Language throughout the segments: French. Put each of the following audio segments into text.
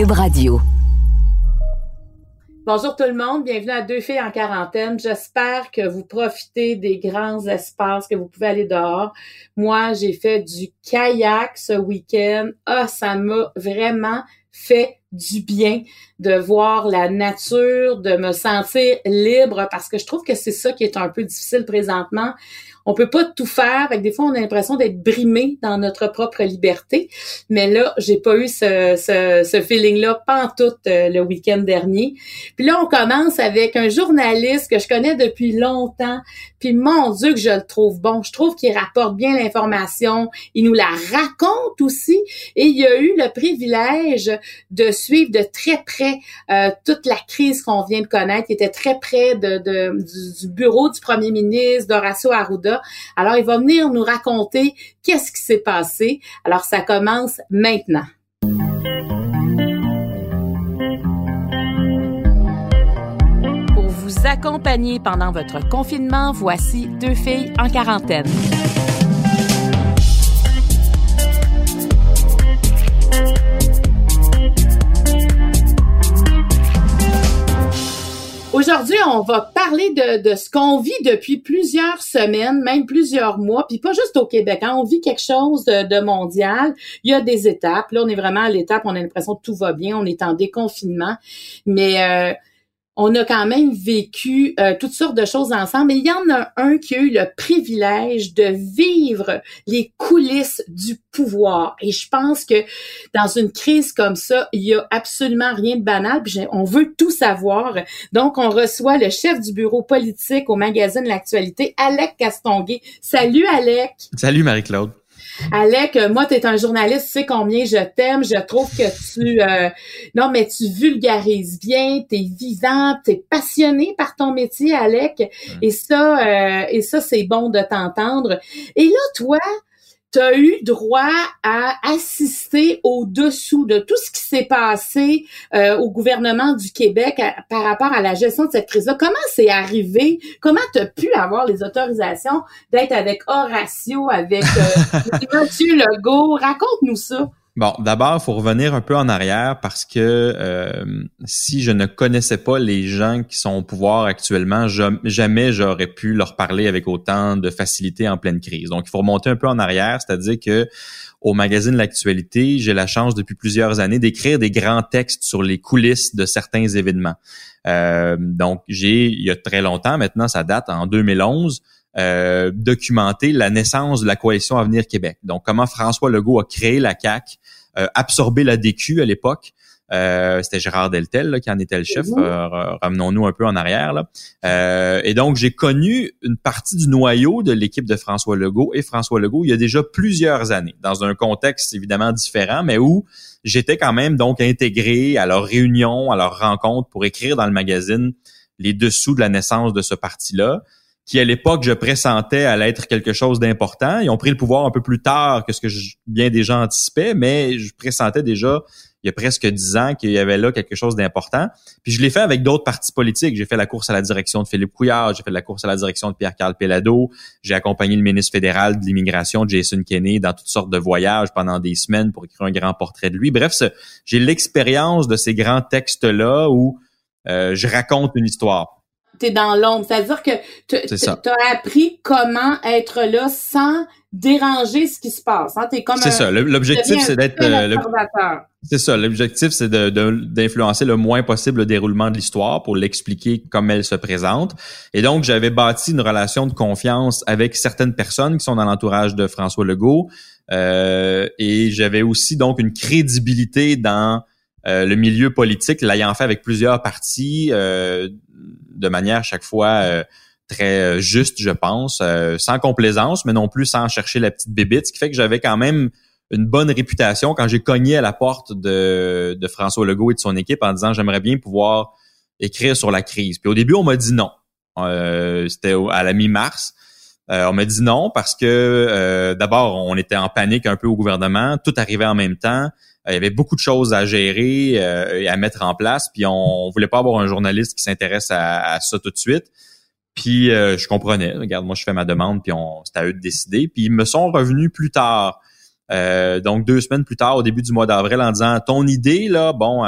Radio. Bonjour tout le monde, bienvenue à Deux filles en quarantaine. J'espère que vous profitez des grands espaces, que vous pouvez aller dehors. Moi, j'ai fait du kayak ce week-end. Ah, ça m'a vraiment fait du bien de voir la nature, de me sentir libre parce que je trouve que c'est ça qui est un peu difficile présentement on peut pas tout faire. Avec des fois, on a l'impression d'être brimé dans notre propre liberté. Mais là, j'ai pas eu ce, ce, feeling-là tout euh, le week-end dernier. Puis là, on commence avec un journaliste que je connais depuis longtemps. Puis mon Dieu que je le trouve bon. Je trouve qu'il rapporte bien l'information. Il nous la raconte aussi. Et il a eu le privilège de suivre de très près euh, toute la crise qu'on vient de connaître. Il était très près du, bureau du premier ministre, d'Horacio Arruda alors, il va venir nous raconter qu'est-ce qui s'est passé. Alors, ça commence maintenant. Pour vous accompagner pendant votre confinement, voici deux filles en quarantaine. Aujourd'hui, on va parler de, de ce qu'on vit depuis plusieurs semaines, même plusieurs mois, puis pas juste au Québec. Hein, on vit quelque chose de, mondial. Il y a des étapes. Là, on est vraiment à l'étape, on a l'impression que tout va bien, on est en déconfinement. Mais euh, on a quand même vécu euh, toutes sortes de choses ensemble. Mais il y en a un qui a eu le privilège de vivre les coulisses du pouvoir. Et je pense que dans une crise comme ça, il y a absolument rien de banal. On veut tout savoir. Donc, on reçoit le chef du bureau politique au magazine L'Actualité, Alec Castonguay. Salut, Alec. Salut, Marie-Claude. Alec, euh, moi, tu es un journaliste, tu sais combien je t'aime. Je trouve que tu... Euh, non, mais tu vulgarises bien, tu es vivant, tu es passionné par ton métier, Alec. Et ça, euh, et ça c'est bon de t'entendre. Et là, toi, tu as eu droit à assister au-dessous de tout ce qui s'est passé euh, au gouvernement du Québec par rapport à la gestion de cette crise-là. Comment c'est arrivé? Comment tu as pu avoir les autorisations d'être avec Horatio, avec euh, Mathieu Legault? Raconte-nous ça. Bon, d'abord, il faut revenir un peu en arrière parce que euh, si je ne connaissais pas les gens qui sont au pouvoir actuellement, jamais j'aurais pu leur parler avec autant de facilité en pleine crise. Donc, il faut remonter un peu en arrière, c'est-à-dire que au magazine L'actualité, j'ai la chance depuis plusieurs années d'écrire des grands textes sur les coulisses de certains événements. Euh, donc, j'ai, il y a très longtemps, maintenant ça date, en 2011, euh, documenter la naissance de la coalition Avenir Québec. Donc, comment François Legault a créé la CAC, euh, absorbé la DQ à l'époque. Euh, c'était Gérard Deltel qui en était le chef. Euh, ramenons-nous un peu en arrière. Là. et donc, j'ai connu une partie du noyau de l'équipe de François Legault et François Legault il y a déjà plusieurs années, dans un contexte évidemment différent, mais où j'étais quand même donc intégré à leurs réunions, à leurs rencontres pour écrire dans le magazine les dessous de la naissance de ce parti-là qui à l'époque je pressentais allait être quelque chose d'important. Ils ont pris le pouvoir un peu plus tard que ce que bien des gens anticipaient, mais je pressentais déjà il y a presque dix ans qu'il y avait là quelque chose d'important. Puis je l'ai fait avec d'autres partis politiques. J'ai fait la course à la direction de Philippe Couillard, j'ai fait la course à la direction de Pierre-Carl Pellado, j'ai accompagné le ministre fédéral de l'immigration, Jason Kenney, dans toutes sortes de voyages pendant des semaines pour écrire un grand portrait de lui. Bref, j'ai l'expérience de ces grands textes-là où euh, je raconte une histoire dans l'ombre. C'est-à-dire que tu as appris comment être là sans déranger ce qui se passe. Hein? comme C'est ça. L'objectif, c'est d'être euh, C'est ça. L'objectif, c'est d'influencer le moins possible le déroulement de l'histoire pour l'expliquer comme elle se présente. Et donc, j'avais bâti une relation de confiance avec certaines personnes qui sont dans l'entourage de François Legault. Euh, et j'avais aussi donc une crédibilité dans euh, le milieu politique, l'ayant fait avec plusieurs partis, euh, de manière chaque fois euh, très juste, je pense, sans complaisance, mais non plus sans chercher la petite bébite, ce qui fait que j'avais quand même une bonne réputation quand j'ai cogné à la porte de, de François Legault et de son équipe en disant j'aimerais bien pouvoir écrire sur la crise. Puis au début, on m'a dit non. C'était à la mi-mars. on m'a dit non parce que d'abord, on était en panique un peu au gouvernement, tout arrivait en même temps. Euh, il y avait beaucoup de choses à gérer euh, et à mettre en place. Puis on, voulait pas avoir un journaliste qui s'intéresse à, ça tout de suite. Puis euh, je comprenais. Regarde, moi je fais ma demande, puis on, c'est à eux de décider. Puis ils me sont revenus plus tard Euh, donc deux semaines plus tard, au début du mois d'avril, en disant ton idée là, bon,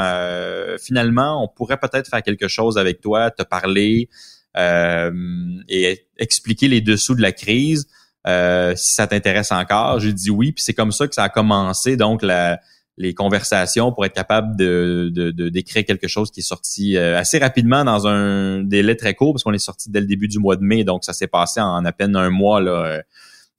finalement, on pourrait peut-être faire quelque chose avec toi, te parler et expliquer les dessous de la crise. si ça t'intéresse encore, j'ai dit oui, puis c'est comme ça que ça a commencé. Donc la les conversations pour être capable de, d'écrire quelque chose qui est sorti euh, assez rapidement dans un délai très court parce qu'on est sorti dès le début du mois de mai donc ça s'est passé en à peine un mois euh,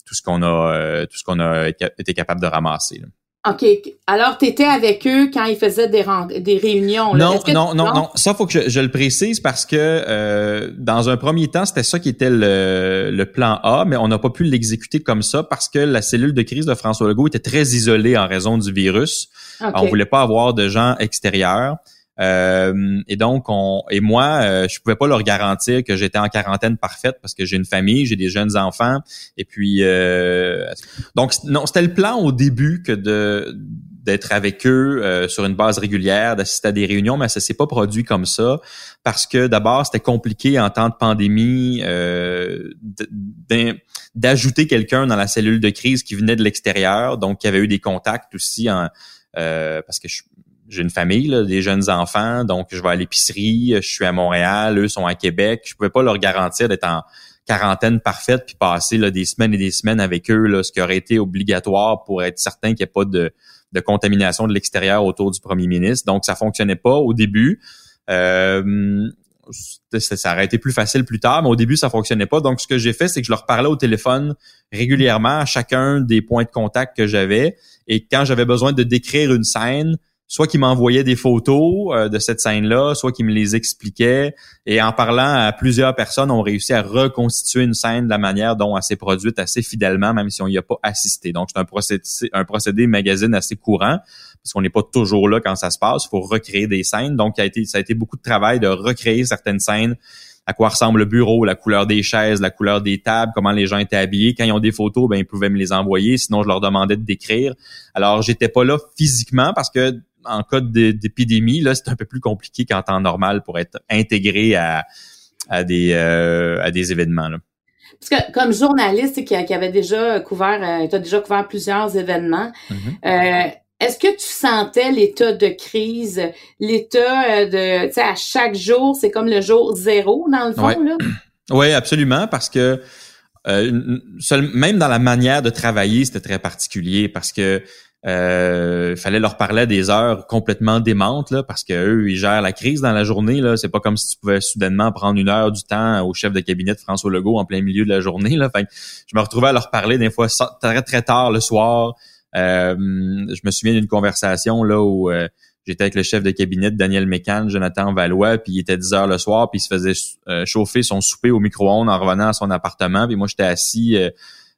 tout ce qu'on a euh, tout ce qu'on a été capable de ramasser. OK. Alors, tu étais avec eux quand ils faisaient des, des réunions. Là. Non, non, non, non. Ça, faut que je, je le précise parce que euh, dans un premier temps, c'était ça qui était le, le, plan A, mais on n'a pas pu l'exécuter comme ça parce que la cellule de crise de François Legault était très isolée en raison du virus. Okay. On voulait pas avoir de gens extérieurs. Euh, et donc, on et moi, euh, je pouvais pas leur garantir que j'étais en quarantaine parfaite parce que j'ai une famille, j'ai des jeunes enfants. Et puis, euh, donc non, c'était le plan au début que de d'être avec eux euh, sur une base régulière, d'assister à des réunions, mais ça s'est pas produit comme ça parce que d'abord c'était compliqué en temps de pandémie d'ajouter quelqu'un dans la cellule de crise qui venait de l'extérieur, donc qui avait eu des contacts aussi en, parce que je, j'ai une famille, là, des jeunes enfants, donc je vais à l'épicerie, je suis à Montréal, eux sont à Québec. Je pouvais pas leur garantir d'être en quarantaine parfaite puis passer là, des semaines et des semaines avec eux, là, ce qui aurait été obligatoire pour être certain qu'il n'y ait pas de, de contamination de l'extérieur autour du premier ministre. Donc, ça fonctionnait pas au début. Euh, ça aurait été plus facile plus tard, mais au début, ça fonctionnait pas. Donc, ce que j'ai fait, c'est que je leur parlais au téléphone régulièrement à chacun des points de contact que j'avais. Et quand j'avais besoin de décrire une scène, soit qui m'envoyait des photos euh, de cette scène-là, soit qui me les expliquait. Et en parlant à plusieurs personnes, on réussi à reconstituer une scène de la manière dont elle s'est produite assez fidèlement, même si on n'y a pas assisté. Donc, c'est un procédé, un procédé magazine assez courant, parce qu'on n'est pas toujours là quand ça se passe. Il faut recréer des scènes. Donc, ça a, été, ça a été beaucoup de travail de recréer certaines scènes à quoi ressemble le bureau, la couleur des chaises, la couleur des tables, comment les gens étaient habillés. Quand ils ont des photos, ben ils pouvaient me les envoyer. Sinon, je leur demandais de décrire. Alors, j'étais pas là physiquement parce que en cas d'épidémie, là, c'est un peu plus compliqué qu'en temps normal pour être intégré à, à des euh, à des événements. Là. Parce que comme journaliste qui, qui avait déjà couvert, euh, tu as déjà couvert plusieurs événements. Mm-hmm. euh, est-ce que tu sentais l'état de crise, l'état de, tu sais, à chaque jour, c'est comme le jour zéro dans le fond là? Oui, absolument, parce que euh, seul, même dans la manière de travailler, c'était très particulier parce que euh, il fallait leur parler des heures complètement démentes là, parce que eux ils gèrent la crise dans la journée là. C'est pas comme si tu pouvais soudainement prendre une heure du temps au chef de cabinet de François Legault en plein milieu de la journée là. Fait je me retrouvais à leur parler des fois très très tard le soir. Euh, je me souviens d'une conversation là où euh, j'étais avec le chef de cabinet Daniel Mécan, Jonathan Valois, puis il était 10 heures le soir, puis il se faisait chauffer son souper au micro-ondes en revenant à son appartement, puis moi j'étais assis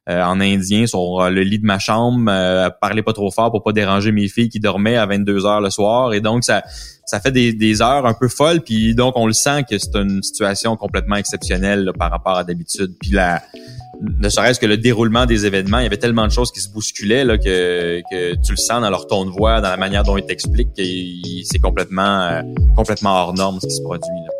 euh, en indien sur euh, le lit de ma chambre, euh, parler pas trop fort pour pas déranger mes filles qui dormaient à 22 heures le soir. Et donc, ça, ça fait des, des heures un peu folles. Puis donc, on le sent que c'est une situation complètement exceptionnelle par rapport à d'habitude. Puis la, ne serait-ce que le déroulement des événements, il y avait tellement de choses qui se bousculaient là, que, que tu le sens dans leur ton de voix, dans la manière dont ils t'expliquent, que c'est complètement, complètement hors norme ce qui se produit. Là.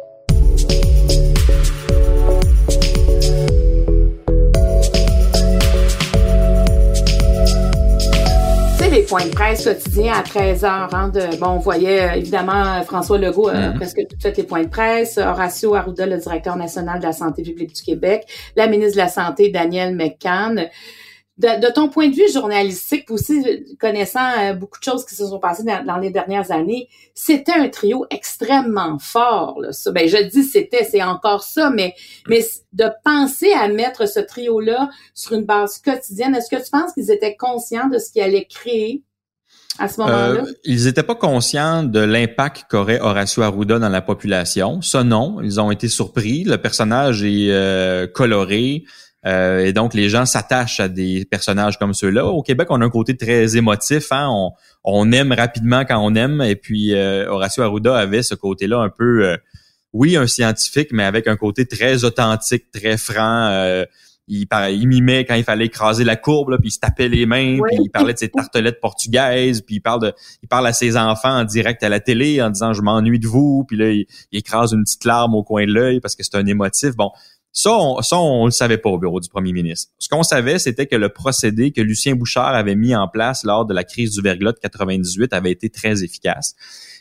Point de presse quotidien à 13 heures. Hein, de, bon, on voyait euh, évidemment François Legault, euh, mm-hmm. presque toutes les points de presse, Horacio Arruda, le directeur national de la santé publique du Québec, la ministre de la Santé, Danielle McCann de, ton point de vue journalistique, aussi connaissant euh, beaucoup de choses qui se sont passées dans, les dernières années, c'était un trio extrêmement fort. Là, ça. Ben, je dis c'était, c'est encore ça, mais, mais de penser à mettre ce trio-là sur une base quotidienne, est-ce que tu penses qu'ils étaient conscients de ce qu'ils allaient créer à ce moment-là? Euh, ils n'étaient pas conscients de l'impact qu'aurait Horacio Arruda dans la population. Ça, non. Ils ont été surpris. Le personnage est euh, coloré. Euh, et donc, les gens s'attachent à des personnages comme ceux-là. Au Québec, on a un côté très émotif. Hein? On, on aime rapidement quand on aime. Et puis, euh, Horacio Arruda avait ce côté-là un peu, euh, oui, un scientifique, mais avec un côté très authentique, très franc. il, il mimait quand il fallait écraser la courbe, puis il se tapait les mains, puis il parlait de ses tartelettes portugaises, puis il parle de, il parle à ses enfants en direct à la télé en disant je m'ennuie de vous, puis là il, il, écrase une petite larme au coin de l'œil parce que c'est un émotif. Bon, Ça, on, ça, on le savait pas au bureau du premier ministre. Ce qu'on savait, c'était que le procédé que Lucien Bouchard avait mis en place lors de la crise du verglas de 98 avait été très efficace.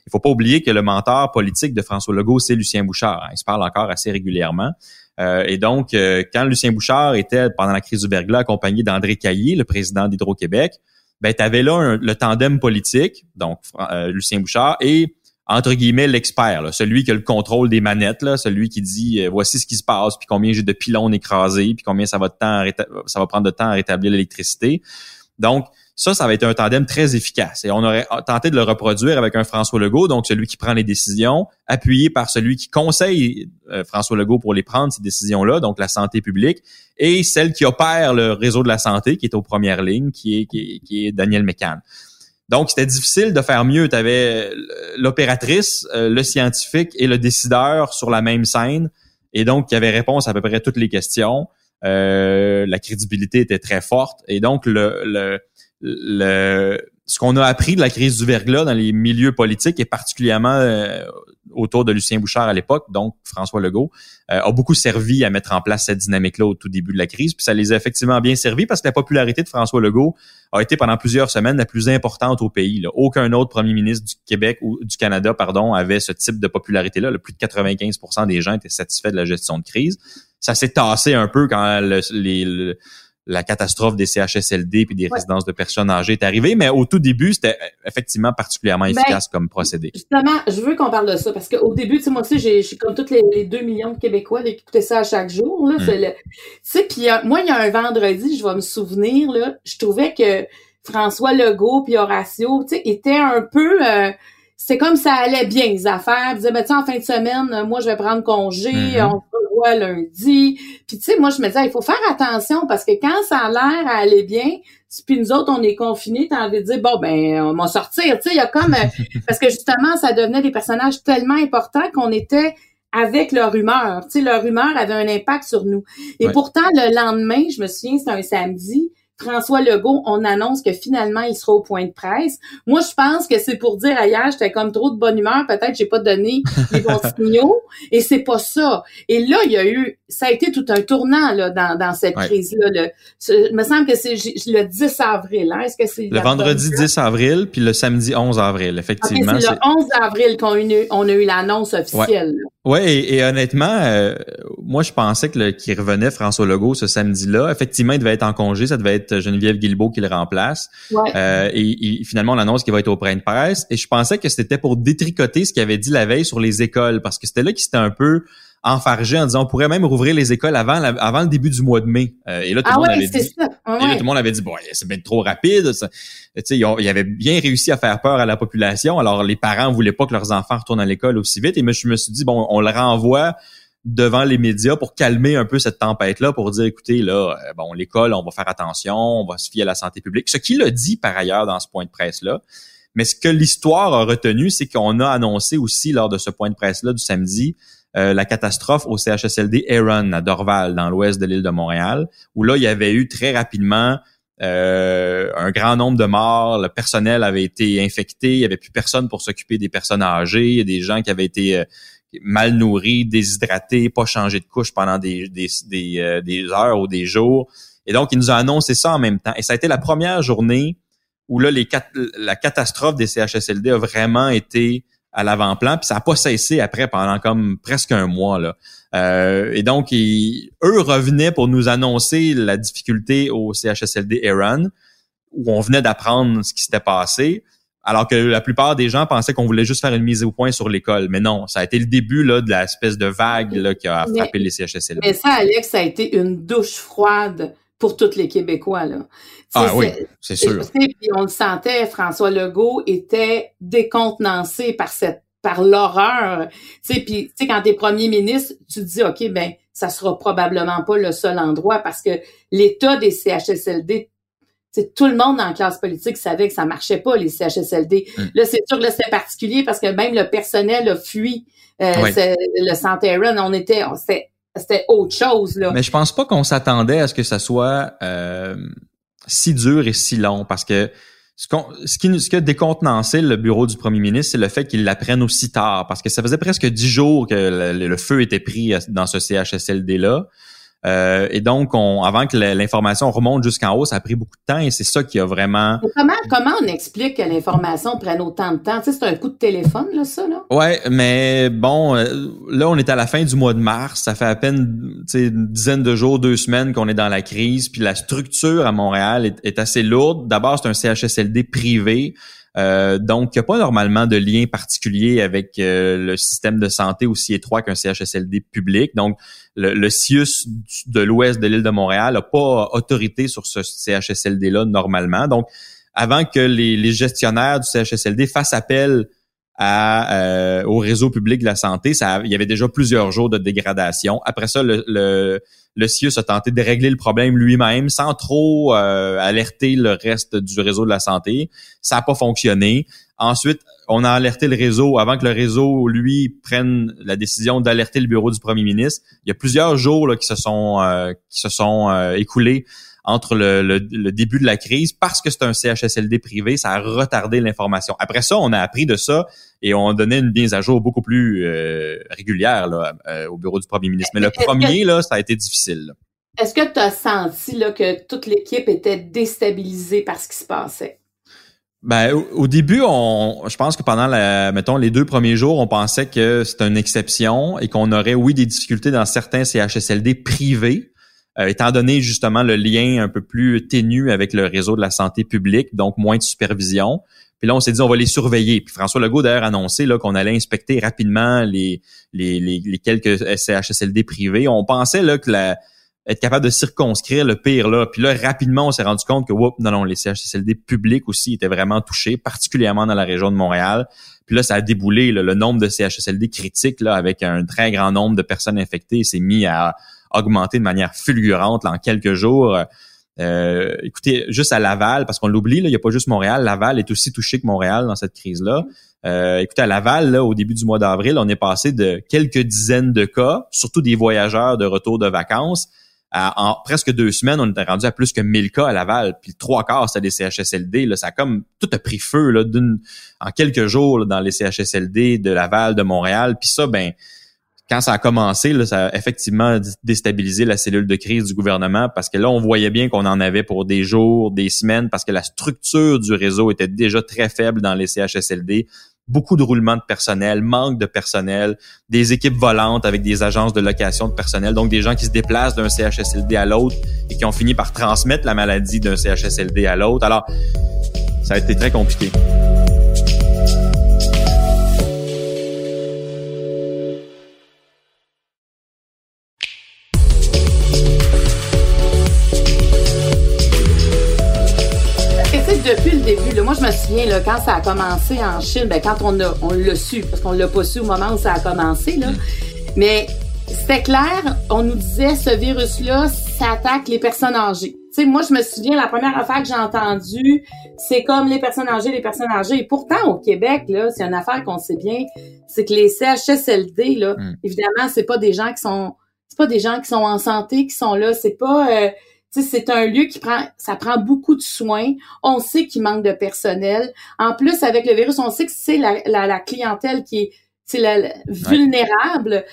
Il faut pas oublier que le mentor politique de François Legault, c'est Lucien Bouchard. Hein. Il se parle encore assez régulièrement. Euh, et donc, euh, quand Lucien Bouchard était, pendant la crise du verglas, accompagné d'André Caillé, le président d'Hydro-Québec, ben, tu avais là le tandem politique, donc euh, Lucien Bouchard, et entre guillemets l'expert, celui qui a le contrôle des manettes, celui qui dit voici ce qui se passe, puis combien j'ai de pylônes écrasés, puis combien ça va de temps ça va prendre de temps à rétablir l'électricité. Donc, ça, ça va être un tandem très efficace. Et on aurait tenté de le reproduire avec un François Legault, donc celui qui prend les décisions, appuyé par celui qui conseille euh, François Legault pour les prendre, ces décisions-là, donc la santé publique, et celle qui opère le réseau de la santé, qui est aux premières lignes, qui est, qui est, Daniel McCann. Donc, c'était difficile de faire mieux. Tu avais l'opératrice, euh, le scientifique et le décideur sur la même scène. Et donc, il y avait réponse à peu près toutes les questions. Euh, la crédibilité était très forte. Et donc, le, le le, ce qu'on a appris de la crise du verglas dans les milieux politiques et particulièrement euh, autour de Lucien Bouchard à l'époque, donc François Legault, euh, a beaucoup servi à mettre en place cette dynamique-là au tout début de la crise. Puis ça les a effectivement bien servi parce que la popularité de François Legault a été pendant plusieurs semaines la plus importante au pays. Là. Aucun autre premier ministre du Québec ou du Canada, pardon, avait ce type de popularité-là. Plus de 95% des gens étaient satisfaits de la gestion de crise. Ça s'est tassé un peu quand les la catastrophe des CHSLD puis des résidences de personnes âgées est arrivée, mais au tout début, c'était effectivement particulièrement ben, efficace comme procédé. Justement, je veux qu'on parle de ça parce qu'au début, tu sais, moi aussi, j'ai comme tous les, les 2 millions de Québécois qui écoutaient ça à chaque jour. Là, mm. Tu sais, puis moi, il y a un vendredi, je vais me souvenir, là, je trouvais que François Legault puis Horacio, tu sais, étaient un peu... Euh, c'est comme ça allait bien les affaires. Ils disaient, ben, en fin de semaine, moi, je vais prendre congé, mm-hmm. on se revoit lundi. Puis, tu sais, moi, je me disais, il faut faire attention parce que quand ça a l'air à aller bien, puis nous autres, on est confinés, t'as envie de dire, bon, ben, on va sortir. Tu sais, il y a comme... Euh, parce que, justement, ça devenait des personnages tellement importants qu'on était avec leur humeur. Tu sais, leur humeur avait un impact sur nous. Et pourtant, le lendemain, je me souviens, c'était un samedi, François Legault, on annonce que finalement il sera au point de presse. Moi, je pense que c'est pour dire ailleurs, j'étais comme trop de bonne humeur, peut-être j'ai pas donné les bons signaux, et c'est pas ça. Et là, il y a eu, ça a été tout un tournant là dans, dans cette crise-là. Il me semble que c'est le 10 avril. Hein? Est-ce que c'est le vendredi 10 avril puis le samedi 11 avril, effectivement. c'est le 11 avril qu'on a eu, on a eu l'annonce officielle. Ouais, et, honnêtement, euh, moi je pensais que qu'il revenait François Legault ce samedi-là. Effectivement, il devait être en congé, ça devait être Geneviève Guilbeault qui le remplace. Euh, et, finalement, on annonce qu'il va être au point de presse. Et je pensais que c'était pour détricoter ce qu'il avait dit la veille sur les écoles, parce que c'était là qu'il s'était un peu enfargé en disant on pourrait même rouvrir les écoles avant avant le début du mois de mai. Euh, et là tout le ah monde avait dit et là, tout le monde avait dit bon c'est bien trop rapide. Tu sais ils, ils, avaient bien réussi à faire peur à la population. Alors les parents voulaient pas que leurs enfants retournent à l'école aussi vite et moi, je me suis dit bon on le renvoie devant les médias pour calmer un peu cette tempête-là, pour dire, écoutez, là, euh, bon, l'école, on va faire attention, on va se fier à la santé publique. Ce qu'il a dit par ailleurs dans ce point de presse-là. Mais ce que l'histoire a retenu, c'est qu'on a annoncé aussi lors de ce point de presse-là du samedi euh, la catastrophe au CHSLD Aaron à Dorval, dans l'ouest de l'île de Montréal, où là, il y avait eu très rapidement euh, un grand nombre de morts, le personnel avait été infecté, il y avait plus personne pour s'occuper des personnes âgées, il y a des gens qui avaient été euh, mal nourris, déshydratés, pas changés de couche pendant des, des, heures ou des jours. Et donc, il nous a annoncé ça en même temps. Et ça a été la première journée où là, la catastrophe des CHSLD a vraiment été à l'avant-plan, puis ça n'a pas cessé après pendant comme presque un mois. Là. Euh, et donc, eux revenaient pour nous annoncer la difficulté au CHSLD Iran, où on venait d'apprendre ce qui s'était passé, alors que la plupart des gens pensaient qu'on voulait juste faire une mise au point sur l'école. Mais non, ça a été le début là, de l'espèce de vague là, qui a frappé les CHSLD. Mais ça, Alex, ça a été une douche froide pour tous les Québécois. Là. ah oui, c'est sûr. Puis on le sentait, François Legault était décontenancé par cette par l'horreur. Tu sais, puis tu sais, quand t'es premier ministre, tu te dis, OK, ben, ça sera probablement pas le seul endroit parce que l'état des CHSLD, tout le monde dans la classe politique savait que ça marchait pas, les CHSLD. Mm. Là, c'est sûr, là, c'est particulier parce que même le personnel a fui euh, le Santé On était, c'était autre chose, là. Mais je pense pas qu'on s'attendait à ce que ça soit euh, si dur et si long parce que ce, ce, qui, ce qui a décontenancé le bureau du premier ministre, c'est le fait qu'il l'apprenne aussi tard, parce que ça faisait presque dix jours que le, feu était pris dans ce CHSLD-là. Euh, et donc, on, avant que l'information remonte jusqu'en haut, ça a pris beaucoup de temps et c'est ça qui a vraiment. comment, comment on explique que l'information prenne autant de temps? Tu sais, c'est un coup de téléphone, là, ça, là? Ouais, mais bon, euh, là, on est à la fin du mois de mars. Ça fait à peine une dizaine de jours, deux semaines qu'on est dans la crise. Puis la structure à Montréal est, est assez lourde. D'abord, c'est un CHSLD privé. Euh, donc, il n'y a pas normalement de lien particulier avec euh, le système de santé aussi étroit qu'un CHSLD public. Donc, le, le CIUS de l'ouest de l'île de Montréal n'a pas autorité sur ce CHSLD-là normalement. Donc, avant que les, gestionnaires du CHSLD fassent appel à, euh, au réseau public de la santé, ça, il y avait déjà plusieurs jours de dégradation. Après ça, le, le le CIUS a tenté de régler le problème lui-même sans trop euh, alerter le reste du réseau de la santé. Ça n'a pas fonctionné. Ensuite, on a alerté le réseau avant que le réseau, lui, prenne la décision d'alerter le bureau du premier ministre. Il y a plusieurs jours là, qui se sont euh, qui se sont euh, écoulés entre le, le, début de la crise parce que c'est un CHSLD privé, ça a retardé l'information. Après ça, on a appris de ça et on donnait une mise à jour beaucoup plus euh, régulière là, euh, au bureau du premier ministre. Mais le premier, là, ça a été difficile. Est-ce que tu as senti là, que toute l'équipe était déstabilisée par ce qui se passait? Ben, au, début, on, je pense que pendant la, mettons, les deux premiers jours, on pensait que c'était une exception et qu'on aurait, oui, des difficultés dans certains CHSLD privés, euh, étant donné justement le lien un peu plus ténu avec le réseau de la santé publique, donc moins de supervision. Puis là, on s'est dit, on va les surveiller. Puis François Legault, d'ailleurs, a annoncé qu'on allait inspecter rapidement les, les, les, quelques CHSLD privés. On pensait là, que la, être capable de circonscrire le pire là. Puis là, rapidement, on s'est rendu compte que, whoop, non, non, les CHSLD publics aussi étaient vraiment touchés, particulièrement dans la région de Montréal. Puis là, ça a déboulé, le nombre de CHSLD critiques, là, avec un très grand nombre de personnes infectées, s'est mis à augmenter de manière fulgurante en quelques jours. Euh, écoutez, juste à Laval, parce qu'on l'oublie, il n'y a pas juste Montréal, Laval est aussi touché que Montréal dans cette crise-là. Euh, écoutez, à Laval, là, au début du mois d'avril, on est passé de quelques dizaines de cas, surtout des voyageurs de retour de vacances, à, en presque deux semaines, on était rendu à plus que 1000 cas à Laval. Puis trois quarts, c'était des CHSLD. Là, ça a comme tout a pris feu là, en quelques jours dans les CHSLD de Laval, de Montréal. Puis ça, ben quand ça a commencé, là, ça a effectivement déstabilisé la cellule de crise du gouvernement parce que là, on voyait bien qu'on en avait pour des jours, des semaines, parce que la structure du réseau était déjà très faible dans les CHSLD. Beaucoup de roulements de personnel, manque de personnel, des équipes volantes avec des agences de location de personnel, donc des gens qui se déplacent d'un CHSLD à l'autre et qui ont fini par transmettre la maladie d'un CHSLD à l'autre. Alors, ça a été très compliqué. Moi, je me souviens, là, quand ça a commencé en Chine, ben, quand on a, on l'a su, parce qu'on l'a pas su au moment où ça a commencé, là. Mais c'était clair, on nous disait, ce virus-là, ça attaque les personnes âgées. Tu sais, moi, je me souviens, la première affaire que j'ai entendue, c'est comme les personnes âgées, les personnes âgées. Et pourtant, au Québec, là, c'est une affaire qu'on sait bien, c'est que les CHSLD, là, mm. évidemment, c'est pas des gens qui sont, c'est pas des gens qui sont en santé, qui sont là, c'est pas, euh, c'est un lieu qui prend, ça prend beaucoup de soins. On sait qu'il manque de personnel. En plus, avec le virus, on sait que c'est la, la, clientèle qui est, la, vulnérable.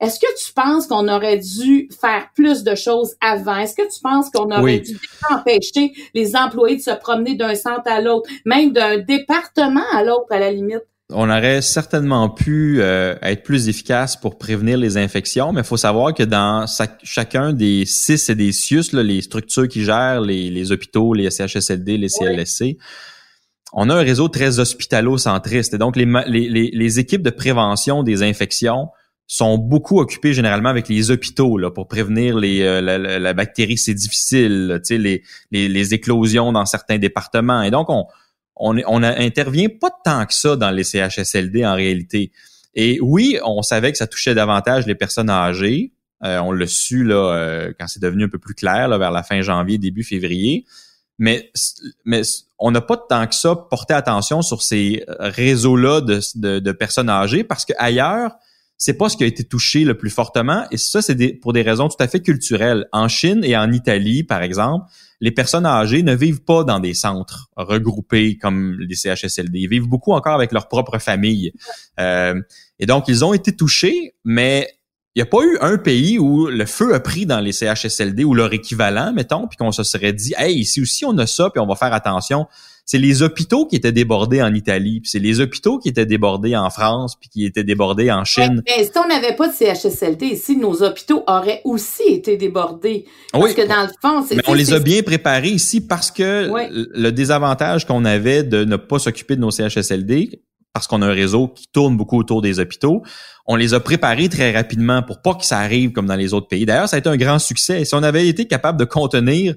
Est-ce que tu penses qu'on aurait dû faire plus de choses avant? Est-ce que tu penses qu'on aurait dû empêcher les employés de se promener d'un centre à l'autre, même d'un département à l'autre à la limite? On aurait certainement pu euh, être plus efficace pour prévenir les infections, mais il faut savoir que dans chacun des six et des CIUS, les structures qui gèrent les, hôpitaux, les CHSLD, les CLSC, on a un réseau très hospitalo-centriste. Et donc, les, les, équipes de prévention des infections sont beaucoup occupées généralement avec les hôpitaux là, pour prévenir les, euh, la, bactérie, c'est difficile, les, les, les éclosions dans certains départements. Et donc, on, on, on intervient pas tant que ça dans les CHSLD en réalité. Et oui, on savait que ça touchait davantage les personnes âgées. Euh, on l'a su là euh, quand c'est devenu un peu plus clair là, vers la fin janvier, début février. Mais, mais on n'a pas tant que ça porté attention sur ces réseaux-là de, de, personnes âgées parce que ailleurs, c'est pas ce qui a été touché le plus fortement. Et ça, c'est pour des raisons tout à fait culturelles. En Chine et en Italie, par exemple, les personnes âgées ne vivent pas dans des centres regroupés comme les CHSLD. Ils vivent beaucoup encore avec leur propre famille. Euh, et donc, ils ont été touchés, mais il n'y a pas eu un pays où le feu a pris dans les CHSLD ou leur équivalent, mettons, puis qu'on se serait dit, hey, ici aussi on a ça, puis on va faire attention. C'est les hôpitaux qui étaient débordés en Italie, puis c'est les hôpitaux qui étaient débordés en France, puis qui étaient débordés en Chine. Mais, si on n'avait pas de CHSLD ici, nos hôpitaux auraient aussi été débordés. Parce que dans le fond, c'est... Mais on les a bien préparés ici parce que le désavantage qu'on avait de ne pas s'occuper de nos CHSLD, parce qu'on a un réseau qui tourne beaucoup autour des hôpitaux, on les a préparés très rapidement pour pas que ça arrive comme dans les autres pays. D'ailleurs, ça a été un grand succès. Si on avait été capable de contenir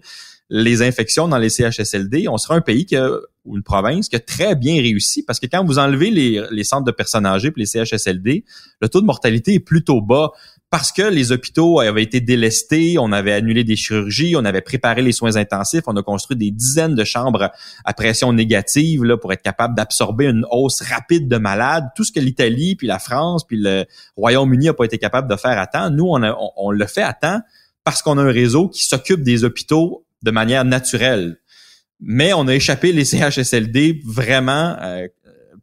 les infections dans les CHSLD, on serait un pays qui ou une province qui a très bien réussi parce que quand vous enlevez les, les centres de personnes âgées et les CHSLD, le taux de mortalité est plutôt bas parce que les hôpitaux avaient été délestés, on avait annulé des chirurgies, on avait préparé les soins intensifs, on a construit des dizaines de chambres à pression négative là, pour être capable d'absorber une hausse rapide de malades. Tout ce que l'Italie, puis la France, puis le Royaume-Uni n'a pas été capable de faire à temps, nous, on, on, le fait à temps parce qu'on a un réseau qui s'occupe des hôpitaux de manière naturelle. Mais on a échappé les CHSLD vraiment euh,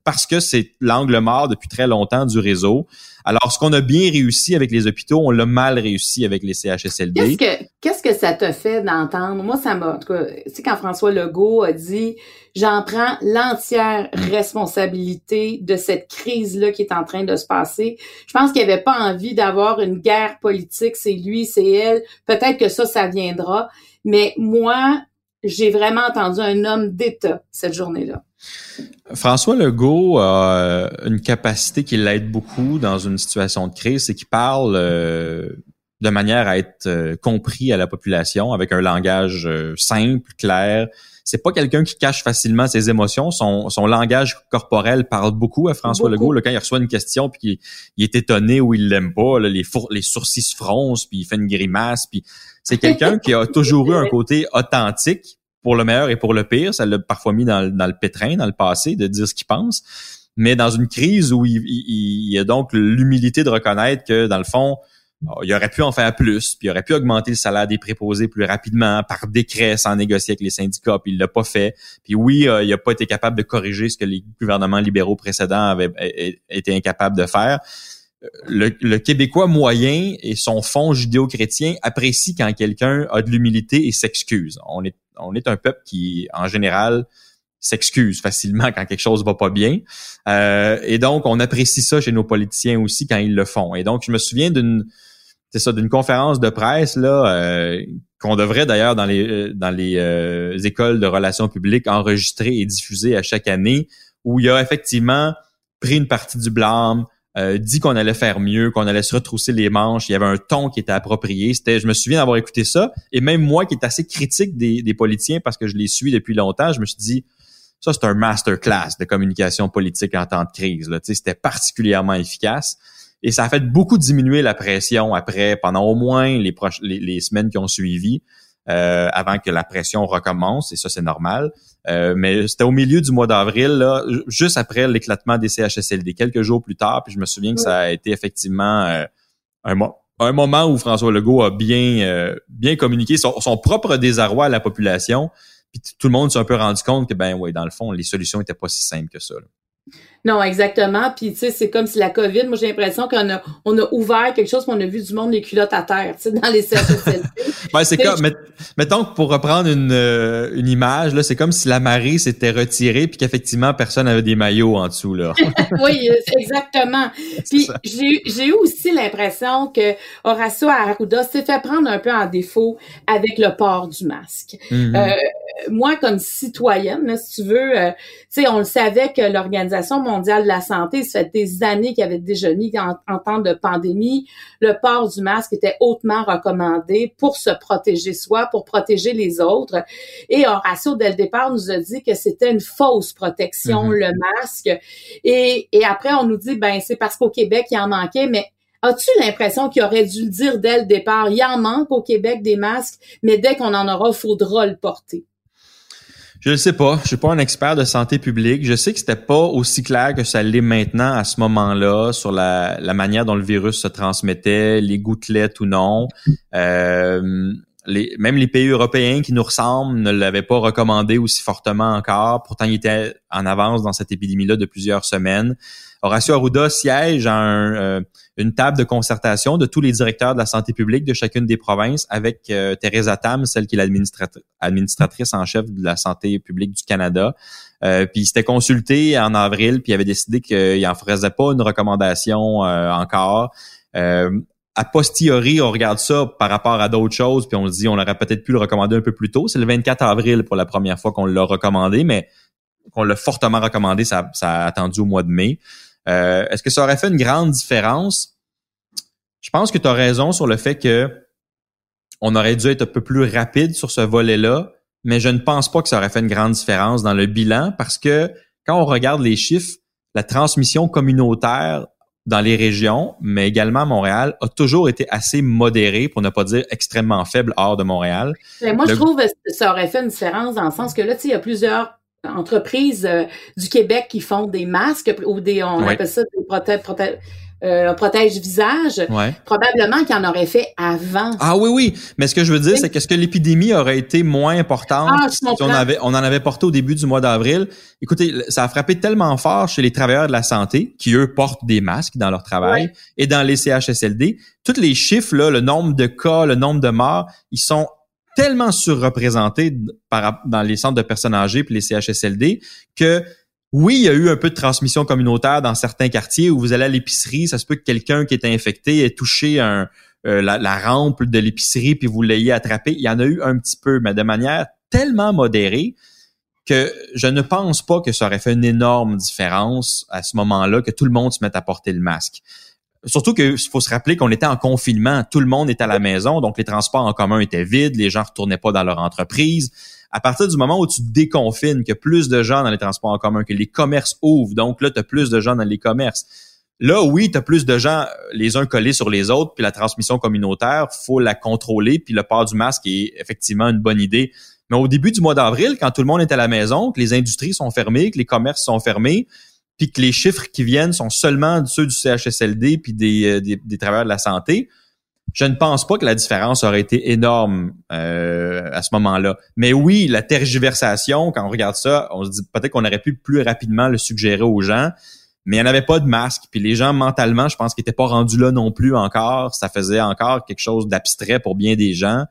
parce que c'est l'angle mort depuis très longtemps du réseau. Alors, ce qu'on a bien réussi avec les hôpitaux, on l'a mal réussi avec les CHSLD. Qu'est-ce que, qu'est-ce que ça te fait d'entendre? Moi, ça m'a, en tout cas, quand François Legault a dit, j'en prends l'entière responsabilité de cette crise-là qui est en train de se passer. Je pense qu'il avait pas envie d'avoir une guerre politique. C'est lui, c'est elle. Peut-être que ça, ça viendra. Mais moi, j'ai vraiment entendu un homme d'État cette journée-là. François Legault a euh, une capacité qui l'aide beaucoup dans une situation de crise, c'est qu'il parle euh, de manière à être euh, compris à la population avec un langage simple, clair. C'est pas quelqu'un qui cache facilement ses émotions. Son, son langage corporel parle beaucoup à François Legault. quand il reçoit une question puis qu'il il est étonné ou il l'aime pas, les, les sourcils se froncent puis il fait une grimace. Puis c'est quelqu'un qui a toujours eu un côté authentique pour le meilleur et pour le pire. Ça l'a parfois mis dans, dans, le pétrin, dans le passé, de dire ce qu'il pense. Mais dans une crise où il, il, a donc l'humilité de reconnaître que, dans le fond, oh, il aurait pu en faire plus, puis il aurait pu augmenter le salaire des préposés plus rapidement par décret sans négocier avec les syndicats, puis il l'a pas fait. Puis oui, euh, il a pas été capable de corriger ce que les gouvernements libéraux précédents avaient été incapables de faire. Le, le, Québécois moyen et son fond judéo-chrétien apprécie quand quelqu'un a de l'humilité et s'excuse. On est on est un peuple qui, en général, s'excuse facilement quand quelque chose va pas bien. Euh, et donc, on apprécie ça chez nos politiciens aussi quand ils le font. Et donc, je me souviens d'une c'est ça d'une conférence de presse là euh, qu'on devrait d'ailleurs dans les euh, les écoles de relations publiques enregistrer et diffuser à chaque année où il a effectivement pris une partie du blâme, euh, dit qu'on allait faire mieux, qu'on allait se retrousser les manches. Il y avait un ton qui était approprié. C'était, je me souviens d'avoir écouté ça. Et même moi, qui est assez critique des, des politiciens parce que je les suis depuis longtemps, je me suis dit, ça c'est un masterclass de communication politique en temps de crise. Là. C'était particulièrement efficace. Et ça a fait beaucoup diminuer la pression après, pendant au moins les, semaines qui ont suivi. Euh, avant que la pression recommence, et ça c'est normal. Euh, mais c'était au milieu du mois d'avril, là, juste après l'éclatement des CHSLD, quelques jours plus tard, puis je me souviens que ça a été effectivement euh, un, moment où François Legault a bien, bien communiqué son, propre désarroi à la population, puis tout le monde s'est un peu rendu compte que, ben oui, dans le fond, les solutions étaient pas si simples que ça. Non, exactement. Puis, tu sais, c'est comme si la COVID, moi, j'ai l'impression qu'on a, on a ouvert quelque chose, qu'on on a vu du monde les culottes à terre, tu sais, dans les CHSLD. ben, c'est comme, mettons que pour reprendre une, euh, une image, là, c'est comme si la marée s'était retirée puis qu'effectivement, personne avait des maillots en dessous, là. oui, exactement. Puis, j'ai, j'ai eu aussi l'impression que Horacio Arruda s'est fait prendre un peu en défaut avec le port du masque. Mm-hmm. euh, moi, comme citoyenne, là, si tu veux, euh, tu sais, on le savait que l'Organisation mondiale de la santé, ça fait des années qu'il avait déjà mis en, temps de pandémie, le port du masque était hautement recommandé pour se protéger soi, pour protéger les autres. Et Horacio, dès le départ, nous a dit que c'était une fausse protection, mm-hmm. le masque. Et, et après, on nous dit, ben, c'est parce qu'au Québec, il en manquait, mais As-tu l'impression qu'il aurait dû le dire dès le départ? Il en manque au Québec des masques, mais dès qu'on en aura, il faudra le porter. Je ne sais pas. Je suis pas un expert de santé publique. Je sais que c'était pas aussi clair que ça l'est maintenant à ce moment-là sur la, la, manière dont le virus se transmettait, les gouttelettes ou non. Euh, les, même les pays européens qui nous ressemblent ne l'avaient pas recommandé aussi fortement encore. Pourtant, il était en avance dans cette épidémie-là de plusieurs semaines. Horacio Arruda siège à euh, une table de concertation de tous les directeurs de la santé publique de chacune des provinces avec euh, Teresa Tam, celle qui est l'administratrice en chef de la santé publique du Canada. Euh, puis il s'était consulté en avril, puis il avait décidé qu'il n'en ferait pas une recommandation encore. a posteriori, on regarde ça par rapport à d'autres choses, puis on se dit on aurait peut-être pu le recommander un peu plus tôt. C'est le 24 avril pour la première fois qu'on l'a recommandé, mais qu'on l'a fortement recommandé, ça, ça a attendu au mois de mai. Euh, est-ce que ça aurait fait une grande différence? Je pense que tu as raison sur le fait que on aurait dû être un peu plus rapide sur ce volet-là, mais je ne pense pas que ça aurait fait une grande différence dans le bilan parce que quand on regarde les chiffres, la transmission communautaire dans les régions, mais également à Montréal, a toujours été assez modérée, pour ne pas dire extrêmement faible hors de Montréal. moi, je trouve que ça aurait fait une différence dans le sens que là, tu sais, il y a plusieurs entreprises euh, du Québec qui font des masques ou des, on appelle ça des protège, euh, protège visage. Probablement qu'il en aurait fait avant. Ah oui, oui. Mais ce que je veux dire, c'est que ce que l'épidémie aurait été moins importante ah, si on avait, on en avait porté au début du mois d'avril? Écoutez, ça a frappé tellement fort chez les travailleurs de la santé qui, eux, portent des masques dans leur travail et dans les CHSLD. Tous les chiffres, là, le nombre de cas, le nombre de morts, ils sont tellement surreprésentés dans les centres de personnes âgées puis les CHSLD que oui, il y a eu un peu de transmission communautaire dans certains quartiers où vous allez à l'épicerie, ça se peut que quelqu'un qui est infecté ait touché euh, la, rampe de l'épicerie puis vous l'ayez attrapé. Il y en a eu un petit peu, mais de manière tellement modérée que je ne pense pas que ça aurait fait une énorme différence à ce moment-là que tout le monde se mette à porter le masque. Surtout qu'il faut se rappeler qu'on était en confinement, tout le monde était à la maison, donc les transports en commun étaient vides, les gens retournaient pas dans leur entreprise. À partir du moment où tu déconfines, que plus de gens dans les transports en commun, que les commerces ouvrent, donc là, tu as plus de gens dans les commerces. Là, oui, tu as plus de gens les uns collés sur les autres, puis la transmission communautaire, faut la contrôler, puis le port du masque est effectivement une bonne idée. Mais au début du mois d'avril, quand tout le monde est à la maison, que les industries sont fermées, que les commerces sont fermés, puis que les chiffres qui viennent sont seulement ceux du CHSLD puis euh, des, des, travailleurs de la santé, je ne pense pas que la différence aurait été énorme euh, à ce moment-là. Mais oui, la tergiversation, quand on regarde ça, on se dit peut-être qu'on aurait pu plus rapidement le suggérer aux gens, mais il n'y en avait pas de masque. Puis les gens, mentalement, je pense qu'ils n'étaient pas rendus là non plus encore. Ça faisait encore quelque chose d'abstrait pour bien des gens.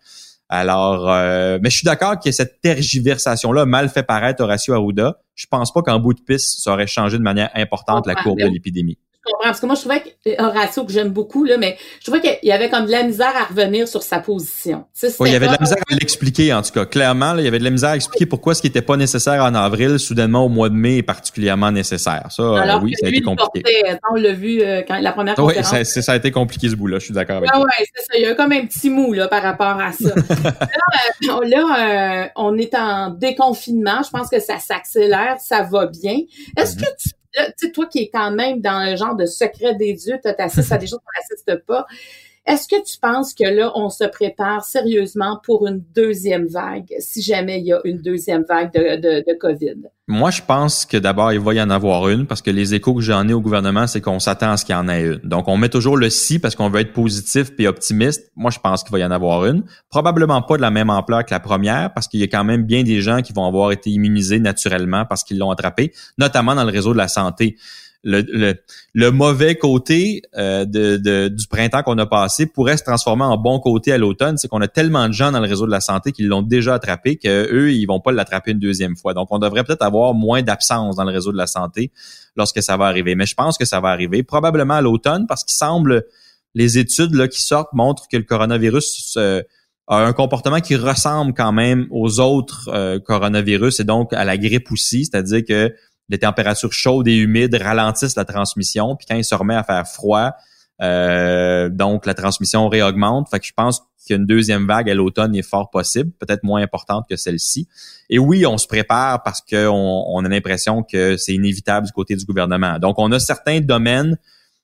Alors, euh, mais je suis d'accord que cette tergiversation-là mal fait paraître Horacio Arruda. Je pense pas qu'en bout de piste, ça aurait changé de manière importante la courbe de l'épidémie. Comprends, parce que moi, je trouvais que Horacio, que j'aime beaucoup, là, mais je trouvais qu'il y avait comme de la misère à revenir sur sa position. Oui, il y avait de la misère à l'expliquer, en tout cas. Clairement, il y avait de la misère à expliquer pourquoi ce qui n'était pas nécessaire en avril, soudainement au mois de mai, est particulièrement nécessaire. Ça, euh, oui, ça a été compliqué. on l'a vu euh, quand la première. Oui, ça, ça, a été compliqué ce bout-là, je suis d'accord avec ah, Oui, c'est ça. Il y a comme un petit mou là, par rapport à ça. là, euh, on est en déconfinement. Je pense que ça s'accélère, ça va bien. Est-ce mm-hmm. que tu tu sais, toi qui es quand même dans le genre de secret des dieux, tu t'assistes à des choses qu'on n'assiste pas. Est-ce que tu penses que là, on se prépare sérieusement pour une deuxième vague, si jamais il y a une deuxième vague de, COVID? Moi, je pense que d'abord, il va y en avoir une parce que les échos que j'en ai au gouvernement, c'est qu'on s'attend à ce qu'il y en ait une. Donc, on met toujours le si parce qu'on veut être positif et optimiste. Moi, je pense qu'il va y en avoir une. Probablement pas de la même ampleur que la première parce qu'il y a quand même bien des gens qui vont avoir été immunisés naturellement parce qu'ils l'ont attrapé, notamment dans le réseau de la santé le, mauvais côté euh, du printemps qu'on a passé pourrait se transformer en bon côté à l'automne. C'est qu'on a tellement de gens dans le réseau de la santé qui l'ont déjà attrapé qu'eux, ils vont pas l'attraper une deuxième fois. Donc, on devrait peut-être avoir moins d'absence dans le réseau de la santé lorsque ça va arriver. Mais je pense que ça va arriver probablement à l'automne parce qu'il semble, les études là, qui sortent montrent que le coronavirus euh, a un comportement qui ressemble quand même aux autres euh, coronavirus et donc à la grippe aussi, c'est-à-dire que les températures chaudes et humides ralentissent la transmission. Puis quand il se remet à faire froid, euh, donc la transmission réaugmente. Fait que je pense qu'une deuxième vague à l'automne est fort possible, peut-être moins importante que celle-ci. Et oui, on se prépare parce qu'on on a l'impression que c'est inévitable du côté du gouvernement. Donc, on a certains domaines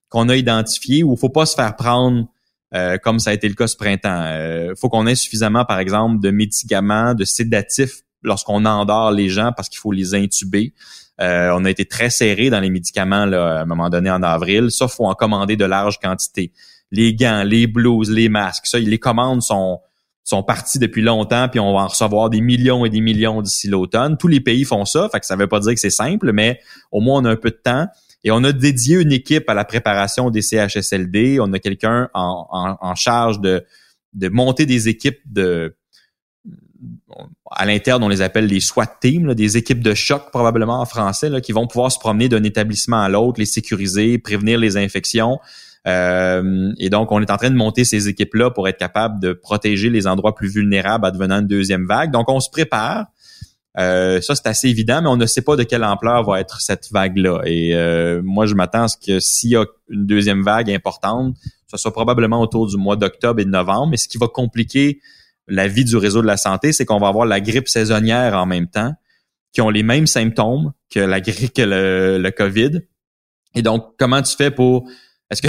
qu'on a identifiés où il faut pas se faire prendre euh, comme ça a été le cas ce printemps. Il euh, faut qu'on ait suffisamment, par exemple, de médicaments, de sédatifs lorsqu'on endort les gens parce qu'il faut les intuber. Euh, on a été très serré dans les médicaments là, à un moment donné en avril. Ça, faut en commander de larges quantités. Les gants, les blouses, les masques, ça, les commandes sont sont partis depuis longtemps, puis on va en recevoir des millions et des millions d'ici l'automne. Tous les pays font ça, fait que ça veut pas dire que c'est simple, mais au moins on a un peu de temps. Et on a dédié une équipe à la préparation des CHSLD. On a quelqu'un en, en, charge de, de monter des équipes de à l'interne, on les appelle les SWAT teams, des équipes de choc probablement en français, qui vont pouvoir se promener d'un établissement à l'autre, les sécuriser, prévenir les infections. Euh, et donc, on est en train de monter ces équipes-là pour être capable de protéger les endroits plus vulnérables advenant une deuxième vague. Donc, on se prépare. Euh, ça, c'est assez évident, mais on ne sait pas de quelle ampleur va être cette vague-là. Et euh, moi, je m'attends à ce que s'il y a une deuxième vague importante, ce soit probablement autour du mois d'octobre et de novembre. Mais ce qui va compliquer la vie du réseau de la santé, c'est qu'on va avoir la grippe saisonnière en même temps, qui ont les mêmes symptômes que la grippe, que le, COVID. Et donc, comment tu fais pour est-ce que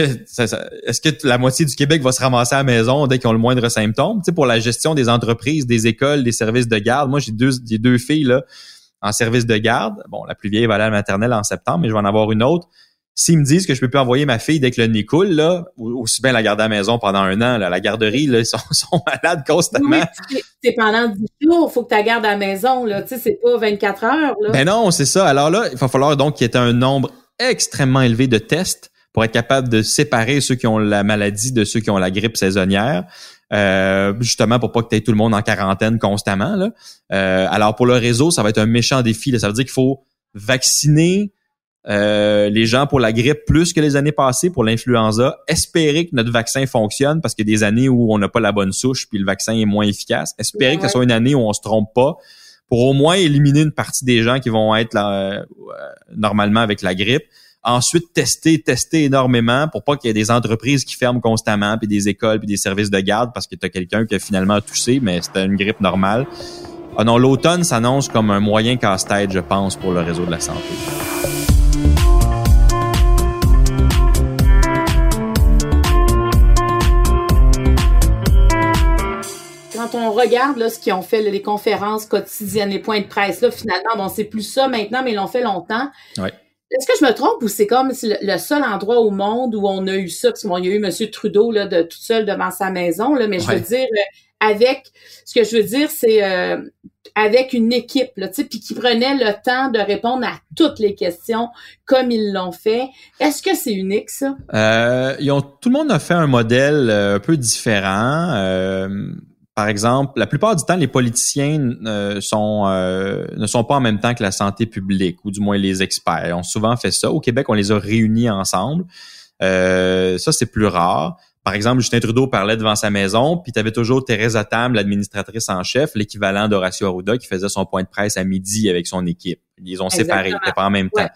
est-ce que la moitié du Québec va se ramasser à la maison dès qu'ils ont le moindre symptôme? Tu sais, pour la gestion des entreprises, des écoles, des services de garde. Moi, j'ai deux, j'ai deux filles là en service de garde. Bon, la plus vieille va aller à la maternelle en septembre, mais je vais en avoir une autre. S'ils me disent que je peux plus envoyer ma fille dès que le nez coule, là, aussi bien la garder à la maison pendant un an, là, la garderie, là, ils sont, sont malades constamment. Oui, c'est pendant 10 jours, faut que tu la gardes à la maison, là. Tu sais, c'est pas 24 heures, là. Ben non, c'est ça. Alors là, il va falloir donc qu'il y ait un nombre extrêmement élevé de tests pour être capable de séparer ceux qui ont la maladie de ceux qui ont la grippe saisonnière. Euh, justement pour pas que tu aies tout le monde en quarantaine constamment. Là. Euh, alors pour le réseau, ça va être un méchant défi. Là. Ça veut dire qu'il faut vacciner euh, les gens pour la grippe plus que les années passées pour l'influenza, espérer que notre vaccin fonctionne parce qu'il y a des années où on n'a pas la bonne souche puis le vaccin est moins efficace. Espérer que ce soit une année où on se trompe pas pour au moins éliminer une partie des gens qui vont être là, normalement avec la grippe ensuite tester, tester énormément pour pas qu'il y ait des entreprises qui ferment constamment, puis des écoles, puis des services de garde parce que tu as quelqu'un qui a finalement toussé, mais c'était une grippe normale. Ah non, l'automne s'annonce comme un moyen casse-tête, je pense, pour le réseau de la santé. Regarde là, ce qu'ils ont fait, les conférences quotidiennes, les points de presse, là, finalement, bon, c'est plus ça maintenant, mais ils l'ont fait longtemps. Ouais. Est-ce que je me trompe ou c'est comme le seul endroit au monde où on a eu ça? Parce qu'il y a eu M. Trudeau là, de tout seul devant sa maison, là, mais je veux dire, euh, avec ce que je veux dire, c'est euh, avec une équipe, là, puis qui prenait le temps de répondre à toutes les questions comme ils l'ont fait. Est-ce que c'est unique, ça? Euh, ils ont, tout le monde a fait un modèle un peu différent par exemple, la plupart du temps, les politiciens euh, sont, euh, ne sont pas en même temps que la santé publique, ou du moins les experts. On souvent fait ça. Au Québec, on les a réunis ensemble. Euh, ça, c'est plus rare. Par exemple, Justin Trudeau parlait devant sa maison, puis tu avais toujours Thérèse Tam, l'administratrice en chef, l'équivalent d'Horacio Arruda, qui faisait son point de presse à midi avec son équipe. Ils ont séparé, ils pas en même temps.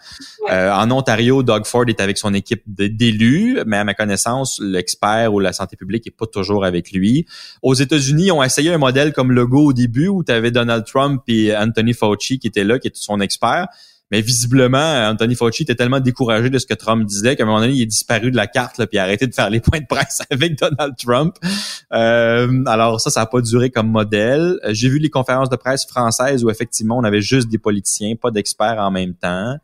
Euh, en Ontario, Doug Ford est avec son équipe d'élus, mais à ma connaissance, l'expert ou la santé publique est pas toujours avec lui. Aux États-Unis, ils ont essayé un modèle comme le Go au début, où tu avais Donald Trump et Anthony Fauci qui étaient là, qui était son expert. Mais visiblement, Anthony Fauci était tellement découragé de ce que Trump disait qu'à un moment donné, il est disparu de la carte là, puis a arrêté de faire les points de presse avec Donald Trump. Euh, alors ça, ça n'a pas duré comme modèle. J'ai vu les conférences de presse françaises où effectivement, on avait juste des politiciens, pas d'experts en même temps.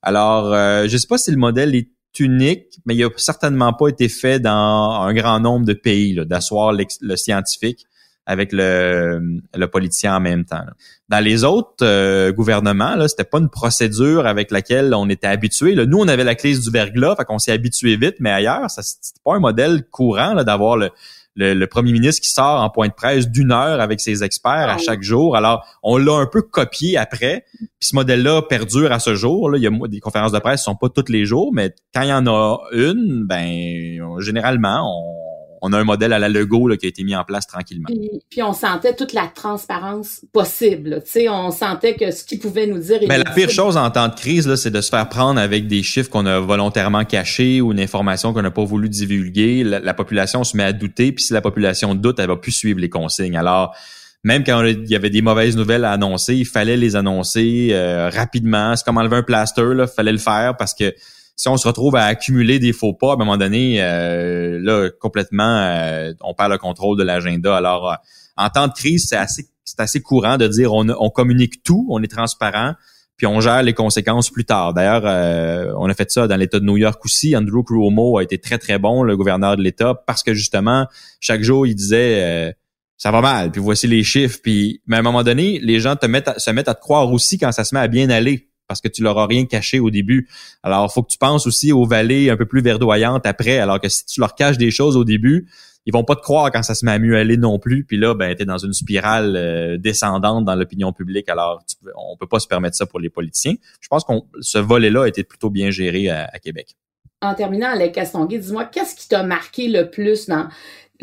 Alors, euh, je sais pas si le modèle est unique, mais il a certainement pas été fait dans un grand nombre de pays, d'asseoir le scientifique avec le, le politicien en même temps. Dans les autres euh, gouvernements, là, c'était pas une procédure avec laquelle on était habitué. Nous, on avait la crise du verglas, fait qu'on s'est habitué vite, mais ailleurs, ça c'était pas un modèle courant d'avoir le, le, premier ministre qui sort en point de presse d'une heure avec ses experts à ah chaque jour. Alors, on l'a un peu copié après. Puis ce modèle-là perdure à ce jour. Là. Il y a des conférences de presse qui sont pas tous les jours, mais quand il y en a une, ben généralement, on on a un modèle à la Lego là, qui a été mis en place tranquillement. Puis, on sentait toute la transparence possible. Tu sais, on sentait que ce qu'il pouvait nous dire. Mais la pire chose en temps de crise, c'est de se faire prendre avec des chiffres qu'on a volontairement cachés ou une information qu'on n'a pas voulu divulguer. La, population se met à douter, puis si la population doute, elle va plus suivre les consignes. Alors même quand il y avait des mauvaises nouvelles à annoncer, il fallait les annoncer euh, rapidement. C'est comme enlever un plaster, il fallait le faire parce que si on se retrouve à accumuler des faux pas, à un moment donné, euh, là, complètement, euh, on perd le contrôle de l'agenda. Alors, euh, en temps de crise, c'est assez, c'est assez courant de dire on, on communique tout, on est transparent, puis on gère les conséquences plus tard. D'ailleurs, on a fait ça dans l'État de New York aussi. Andrew Cuomo a été très, très bon, le gouverneur de l'État, parce que justement, chaque jour, il disait ça va mal, puis voici les chiffres, puis mais à un moment donné, les gens te mettent se mettent à te croire aussi quand ça se met à bien aller parce que tu leur as rien caché au début. Alors, faut que tu penses aussi aux vallées un peu plus verdoyantes après, alors que si tu leur caches des choses au début, ils vont pas te croire quand ça se met à mieux aller non plus. Puis là, ben, tu es dans une spirale euh, descendante dans l'opinion publique. Alors, tu, on peut pas se permettre ça pour les politiciens. Je pense que ce volet-là a été plutôt bien géré à, Québec. En terminant, Alec Castonguay, dis-moi, qu'est-ce qui t'a marqué le plus dans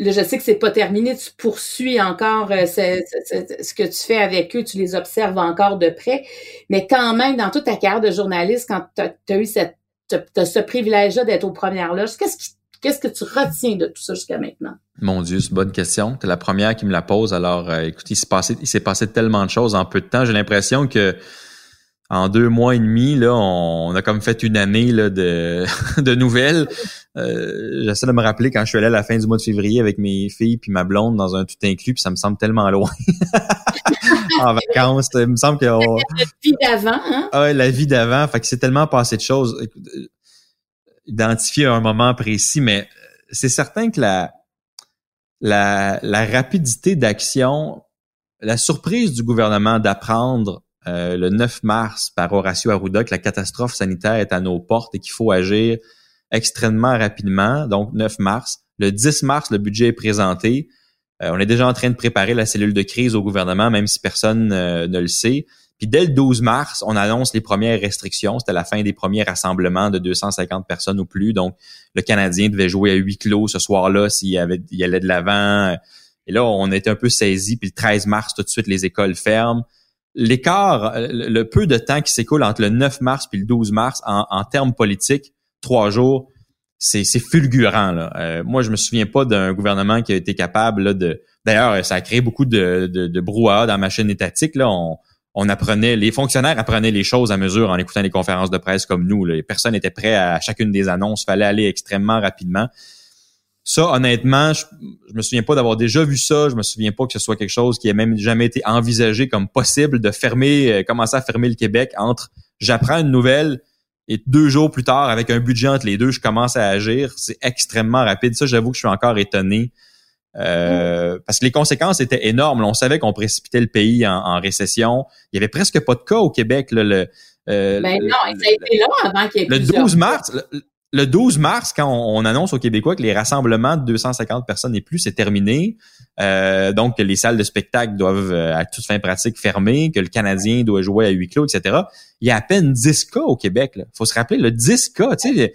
je sais que c'est pas terminé, tu poursuis encore euh, ce, que tu fais avec eux, tu les observes encore de près, mais quand même, dans toute ta carrière de journaliste, quand tu as, eu ce privilège-là d'être aux premières loges, qu'est-ce que tu retiens de tout ça jusqu'à maintenant? Mon Dieu, c'est une bonne question. Tu la première qui me la pose. Alors, euh, écoute, il s'est passé tellement de choses en peu de temps. J'ai l'impression que en deux mois et demi, là, on, a comme fait une année là, de, de nouvelles. Euh, J'essaie de me rappeler quand je suis allé à la fin du mois de février avec mes filles puis ma blonde dans un tout inclus, puis ça me semble tellement loin. en vacances, il me semble que la vie d'avant, hein? Ah la vie d'avant. Fait que c'est tellement passé de choses. Euh, identifier un moment précis, mais c'est certain que la, la, la rapidité d'action, la surprise du gouvernement d'apprendre euh, le 9 mars par Horacio Arruda que la catastrophe sanitaire est à nos portes et qu'il faut agir extrêmement rapidement. Donc, 9 mars. Le 10 mars, le budget est présenté. Euh, on est déjà en train de préparer la cellule de crise au gouvernement, même si personne euh, ne le sait. Puis dès le 12 mars, on annonce les premières restrictions. C'était la fin des premiers rassemblements de 250 personnes ou plus. Donc, le Canadien devait jouer à huis clos ce soir-là s'il avait, il allait de l'avant. Et là, on était un peu saisi. Puis le 13 mars, tout de suite, les écoles ferment l'écart, le peu de temps qui s'écoule entre le 9 mars puis le 12 mars en, termes politiques, trois jours, c'est fulgurant. Euh, moi, je me souviens pas d'un gouvernement qui a été capable de. D'ailleurs, ça a créé beaucoup de, de, brouhaha dans ma chaîne étatique. On, apprenait, les fonctionnaires apprenaient les choses à mesure en écoutant les conférences de presse comme nous. Là. Les personnes étaient prêtes à chacune des annonces. Fallait aller extrêmement rapidement. Ça, honnêtement, je, je me souviens pas d'avoir déjà vu ça. Je me souviens pas que ce soit quelque chose qui ait même jamais été envisagé comme possible de fermer, euh, commencer à fermer le Québec entre j'apprends une nouvelle et deux jours plus tard, avec un budget entre les deux, je commence à agir. C'est extrêmement rapide. Ça, j'avoue que je suis encore étonné. Euh, parce que les conséquences étaient énormes. on savait qu'on précipitait le pays en, récession. Il y avait presque pas de cas au Québec. Là, le, euh, ben non, ça a été long avant qu'il y ait Le 12 mars, le 12 mars, quand on, annonce aux Québécois que les rassemblements de 250 personnes et plus, c'est terminé, euh, donc que les salles de spectacle doivent euh, à toute fin pratique fermer, que le Canadien doit jouer à huis clos, etc., il y a à peine 10 cas au Québec. Il faut se rappeler, le 10 cas, tu sais,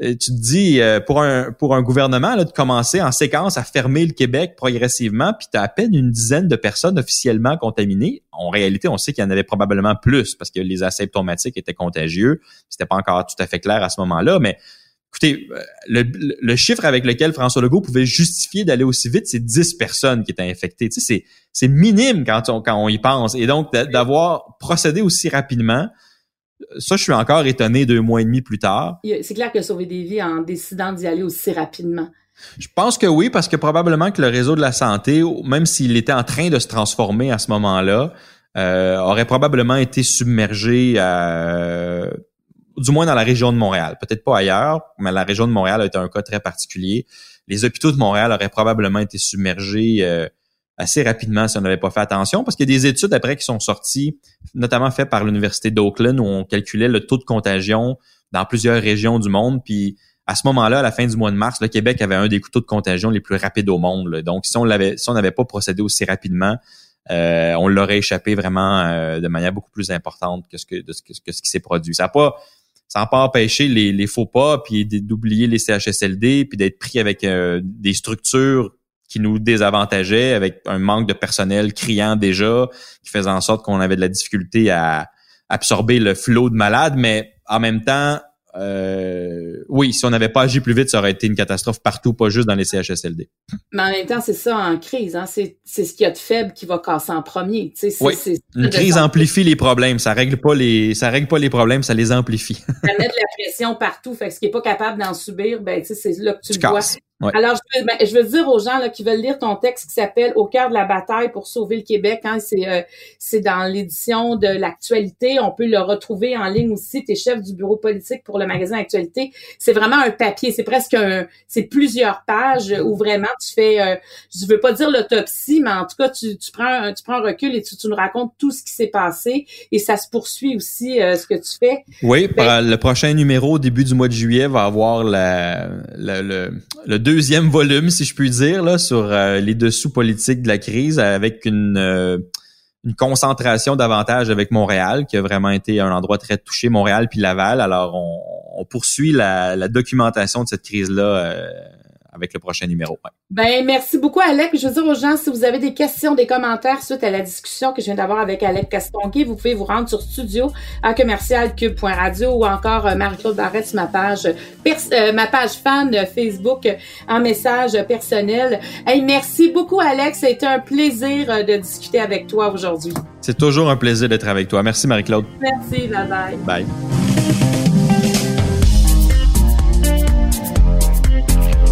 tu te dis euh, pour un pour un gouvernement là, de commencer en séquence à fermer le Québec progressivement, puis tu as à peine une dizaine de personnes officiellement contaminées. En réalité, on sait qu'il y en avait probablement plus parce que les asymptomatiques étaient contagieux. C'était pas encore tout à fait clair à ce moment-là, mais écoutez, euh, le, le, chiffre avec lequel François Legault pouvait justifier d'aller aussi vite, c'est 10 personnes qui étaient infectées. Tu sais, c'est, c'est minime quand on, quand on y pense. Et donc, d'avoir procédé aussi rapidement, ça, je suis encore étonné deux mois et demi plus tard. C'est clair qu'il a sauvé des vies en décidant d'y aller aussi rapidement. Je pense que oui, parce que probablement que le réseau de la santé, même s'il était en train de se transformer à ce moment-là, euh, aurait probablement été submergé, euh, du moins dans la région de Montréal. Peut-être pas ailleurs, mais la région de Montréal a été un cas très particulier. Les hôpitaux de Montréal auraient probablement été submergés euh, assez rapidement si on n'avait pas fait attention, parce qu'il y a des études après qui sont sorties, notamment faites par l'Université d'Oakland, où on calculait le taux de contagion dans plusieurs régions du monde. Puis à ce moment-là, à la fin du mois de mars, le Québec avait un des taux de contagion les plus rapides au monde. Donc, si on l'avait, si on n'avait pas procédé aussi rapidement, euh, on l'aurait échappé vraiment euh, de manière beaucoup plus importante que ce que, que ce qui s'est produit. Ça n'a pas, ça n'a pas empêché les, les faux pas, puis d'oublier les CHSLD, puis d'être pris avec euh, des structures qui nous désavantageait avec un manque de personnel criant déjà, qui faisait en sorte qu'on avait de la difficulté à absorber le flot de malades, mais en même temps, euh, oui, si on n'avait pas agi plus vite, ça aurait été une catastrophe partout, pas juste dans les CHSLD. Mais en même temps, c'est ça en crise. Hein? C'est, ce qu'il y a de faible qui va casser en premier. C'est, oui. une crise amplifie les problèmes. Ça règle pas les, ça règle pas les problèmes, ça les amplifie. ça met de la pression partout. Fait que ce qui est pas capable d'en subir, ben c'est là que tu, le vois. Alors, je veux, ben, je veux, dire aux gens là, qui veulent lire ton texte qui s'appelle Au cœur de la bataille pour sauver le Québec, hein, c'est euh, c'est dans l'édition de l'actualité. On peut le retrouver en ligne aussi. Tu es chef du bureau politique pour le magazine Actualité. C'est vraiment un papier. C'est presque un, c'est plusieurs pages où vraiment tu fais, euh, je veux pas dire l'autopsie, mais en tout cas, tu, tu prends un, tu prends un recul et tu, tu nous racontes tout ce qui s'est passé et ça se poursuit aussi euh, ce que tu fais. Oui, ben, le prochain numéro au début du mois de juillet va avoir la, la le, le deuxième volume, si je puis dire, là, sur euh, les dessous politiques de la crise, avec une, euh, une concentration davantage avec Montréal, qui a vraiment été un endroit très touché, Montréal puis Laval. Alors, on, poursuit la, la, documentation de cette crise-là euh, avec le prochain numéro. Ben merci beaucoup Alec. Je veux dire aux gens si vous avez des questions, des commentaires suite à la discussion que je viens d'avoir avec Alec Castonguay, vous pouvez vous rendre sur studio à commercialcube.radio ou encore euh, Marie-Claude Barrette sur ma page euh, ma page fan Facebook en message personnel. Hey, merci beaucoup Alex, ça a été un plaisir euh, de discuter avec toi aujourd'hui. C'est toujours un plaisir d'être avec toi. Merci Marie-Claude. Merci, bye bye. Bye.